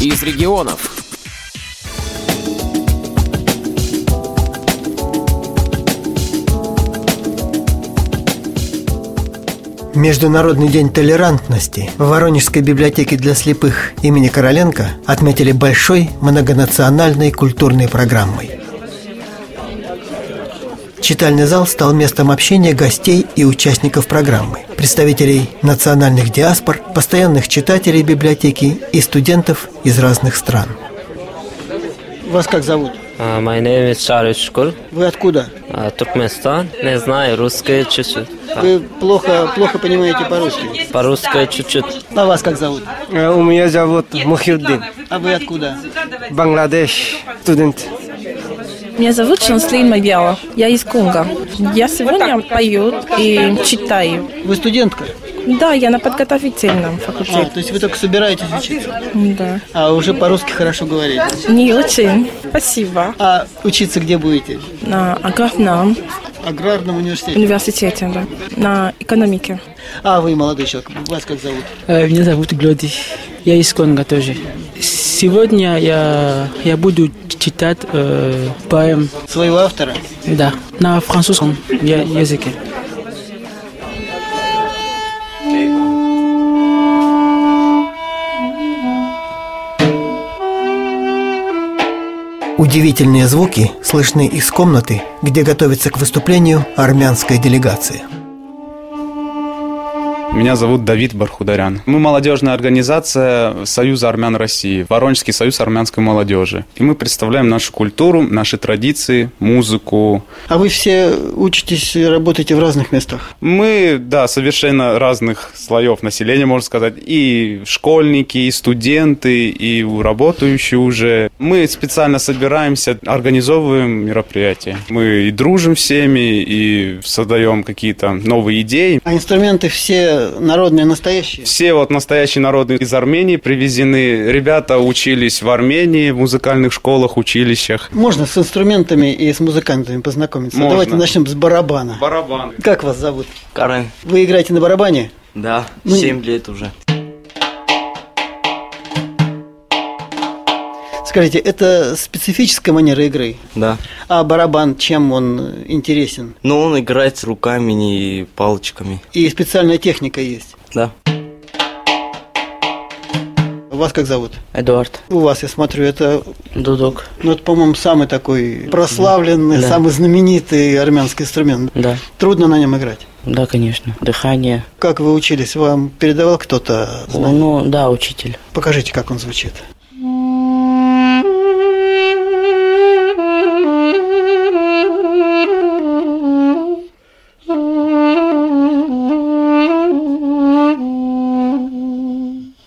из регионов. Международный день толерантности в Воронежской библиотеке для слепых имени Короленко отметили большой многонациональной культурной программой. Читальный зал стал местом общения гостей и участников программы, представителей национальных диаспор, постоянных читателей библиотеки и студентов из разных стран. Вас как зовут? Uh, my name is Шарif Шкур. Вы откуда? Uh, Туркменистан. Не знаю, русский чуть-чуть. Вы плохо, плохо понимаете по-русски. По-русски чуть-чуть. А вас как зовут? У меня зовут Мухиддин. А вы откуда? Бангладеш, студент. Меня зовут Шанслин Мабиала. Я из Конго. Я сегодня пою и читаю. Вы студентка? Да, я на подготовительном А, факультете. то есть вы только собираетесь учиться? Да. А уже по-русски хорошо говорите. Не очень. Спасибо. А учиться где будете? На аграрном Аграрном университете. университете, да. На экономике. А вы молодой человек, вас как зовут? Э, Меня зовут Глоди. Я из Конго тоже. Сегодня я, я буду читать э, поэм, Своего автора? да, на французском я- языке. Удивительные звуки слышны из комнаты, где готовится к выступлению армянская делегация. Меня зовут Давид Бархударян. Мы молодежная организация Союза армян России, Воронежский союз армянской молодежи. И мы представляем нашу культуру, наши традиции, музыку. А вы все учитесь и работаете в разных местах? Мы, да, совершенно разных слоев населения, можно сказать. И школьники, и студенты, и работающие уже. Мы специально собираемся, организовываем мероприятия. Мы и дружим всеми, и создаем какие-то новые идеи. А инструменты все народные, настоящие? Все вот настоящие народы из Армении привезены. Ребята учились в Армении, в музыкальных школах, училищах. Можно с инструментами и с музыкантами познакомиться? Можно. Давайте начнем с барабана. Барабан. Как вас зовут? Карен, Вы играете на барабане? да, Ну, 7 лет уже. Скажите, это специфическая манера игры? Да. А барабан, чем он интересен? Но он играет с руками и палочками. И специальная техника есть? Да. Вас как зовут? Эдуард У вас, я смотрю, это, Дудок. ну, это по-моему, самый такой прославленный, Да. самый знаменитый армянский инструмент. Да, Трудно на нем играть. да, конечно. Дыхание. Как вы учились? Вам передавал кто-то знания? Ну, да, учитель. Покажите, как он звучит.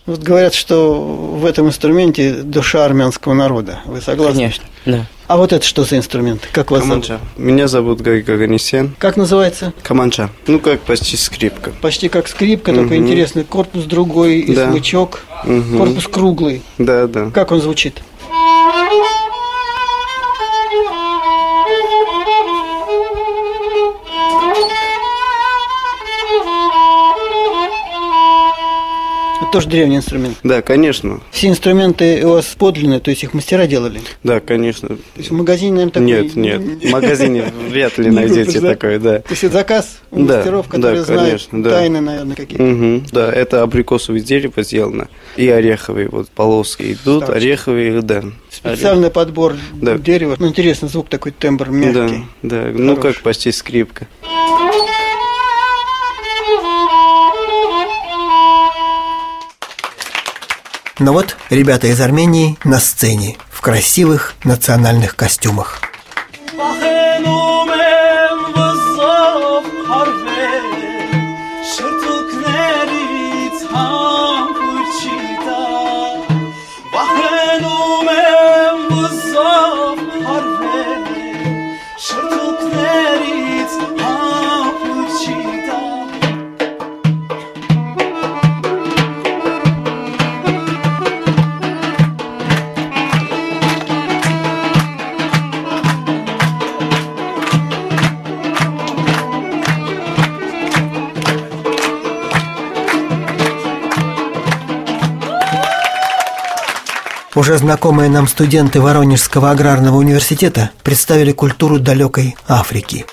Вот говорят, что в этом инструменте душа армянского народа. Вы согласны? Конечно, да. А вот это что за инструмент? Как вас зовут? Каманча. Меня зовут Гай Гаганесян. Как называется? Каманча. Ну, как почти скрипка. Почти как скрипка, только Мгм. интересный корпус другой и Да. смычок. Мгм. Корпус круглый. Да, да. Как он звучит? Это тоже древний инструмент. Да, конечно. Все инструменты у вас подлинные, то есть их мастера делали? Да, конечно. То есть в магазине, наверное, такой... Нет, нет. В магазине вряд ли найдете да? такое, да. То есть это заказ у Да, мастеров, да, которые знают да. тайны, наверное, какие-то. Да, это абрикосовое дерево сделано. И ореховые вот полоски идут, ореховые, да. Специальный подбор Да. дерева. Ну, интересный звук такой, тембр Да, мягкий. да. Ну, Хороший. как почти скрипка. Но вот ребята из Армении на сцене в красивых национальных костюмах. Уже знакомые нам студенты Воронежского аграрного университета представили культуру далекой Африки.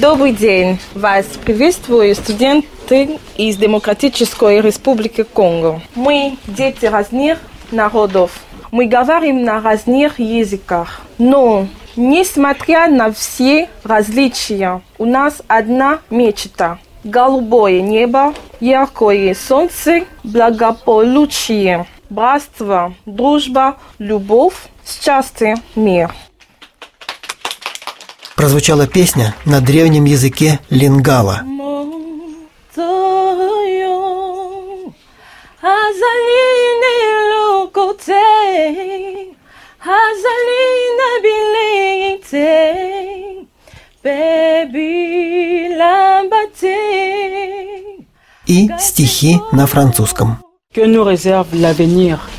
Добрый день! Вас приветствую студенты из Демократической Республики Конго. Мы дети разных народов. Мы говорим на разных языках. Но, несмотря на все различия, у нас одна мечта – голубое небо, яркое солнце, благополучие, братство, дружба, любовь, счастье, мир. Прозвучала песня на древнем языке лингала. И стихи на французском. Que nous réserve l'avenir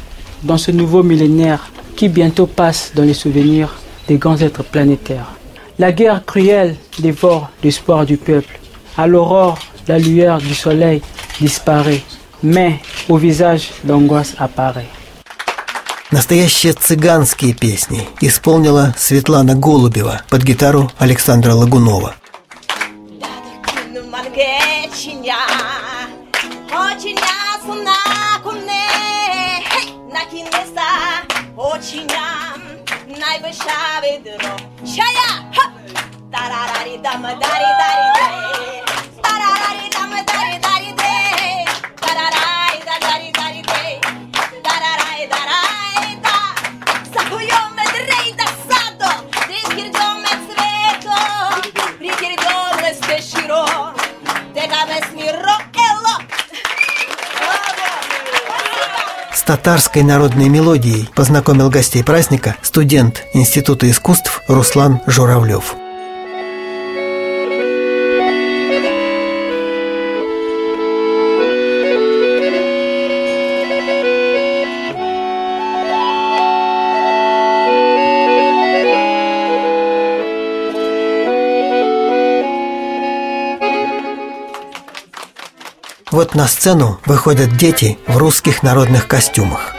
dans ce nouveau millénaire qui bientôt passe dans les souvenirs des grands êtres planétaires La guerre cruelle dévore l'espoir du peuple. À l'aurore, la lueur du soleil disparaît, mais au visage l'angoisse apparaît. Настоящие цыганские песни исполнила Светлана Голубева под гитару Александра Лагунова. sona kone na kinesa ochinam nai beshave dro chaya ha tararari dam dari dari dari татарской народной мелодией познакомил гостей праздника студент Института искусств Руслан Журавлев. Вот на сцену выходят дети в русских народных костюмах.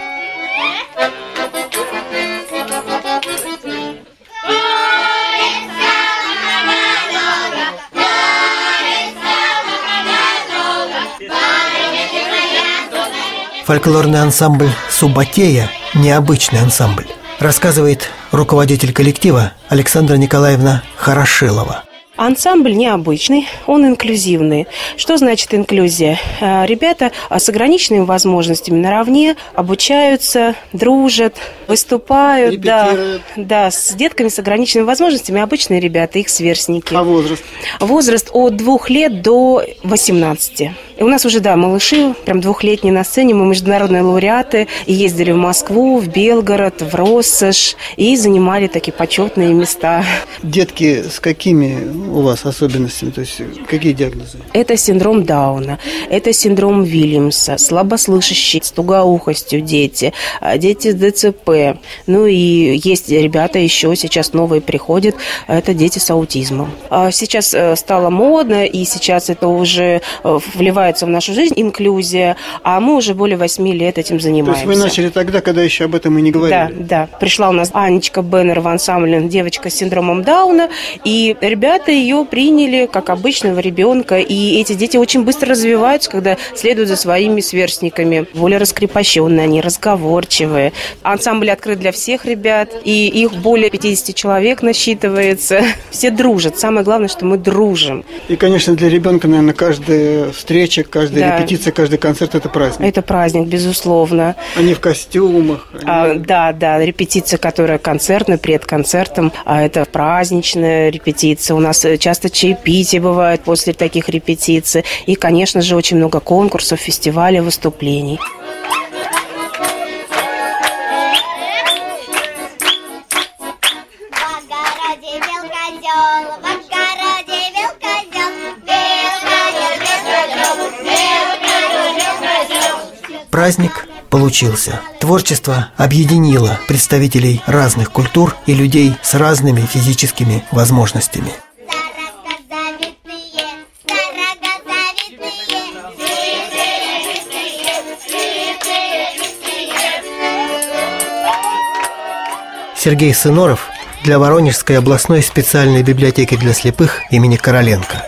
Фольклорный ансамбль «Субатея» – необычный ансамбль, рассказывает руководитель коллектива Александра Николаевна Хорошилова. Ансамбль необычный, он инклюзивный. Что значит инклюзия? А, Ребята с ограниченными возможностями наравне обучаются, дружат, выступают. Да, да, с детками с ограниченными возможностями обычные ребята, их сверстники. А возраст? Возраст от двух лет до 18. И у нас уже, да, малыши, прям двухлетние на сцене, мы международные лауреаты, и ездили в Москву, в Белгород, в Россошь, и занимали такие почетные места. Детки с какими у вас особенностями? То есть какие диагнозы? Это синдром Дауна, это синдром Вильямса, слабослышащие, с тугоухостью дети, а, дети с ДЦП. Ну и есть ребята еще сейчас новые приходят, это дети с аутизмом. А Сейчас э, стало модно, и сейчас это уже э, вливается в нашу жизнь, инклюзия, а мы уже более восьми лет этим То занимаемся. есть вы начали тогда, когда еще об этом и не Да, говорили? да. Пришла у нас Анечка Беннер в ансамбле, девочка с синдромом Дауна, и ребята ее приняли как обычного ребенка, и эти дети очень быстро развиваются, когда следуют за своими сверстниками. Более раскрепощенные, они разговорчивые. Ансамбль открыт для всех ребят, и их более 50 человек насчитывается. Все дружат. Самое главное, что мы дружим. И, конечно, для ребенка, наверное, каждая встреча, каждая Да. репетиция, каждый концерт – это праздник. Это праздник, безусловно. Они в костюмах. они- А, да, да, репетиция, которая концертная, перед концертом, а это праздничная репетиция. У нас э, часто чаепитие бывает после таких репетиций. И, конечно же, очень много конкурсов, фестивалей, выступлений. Праздник получился. Творчество объединило представителей разных культур и людей с разными физическими возможностями. Сергей Сыноров для Воронежской областной специальной библиотеки для слепых имени Короленко.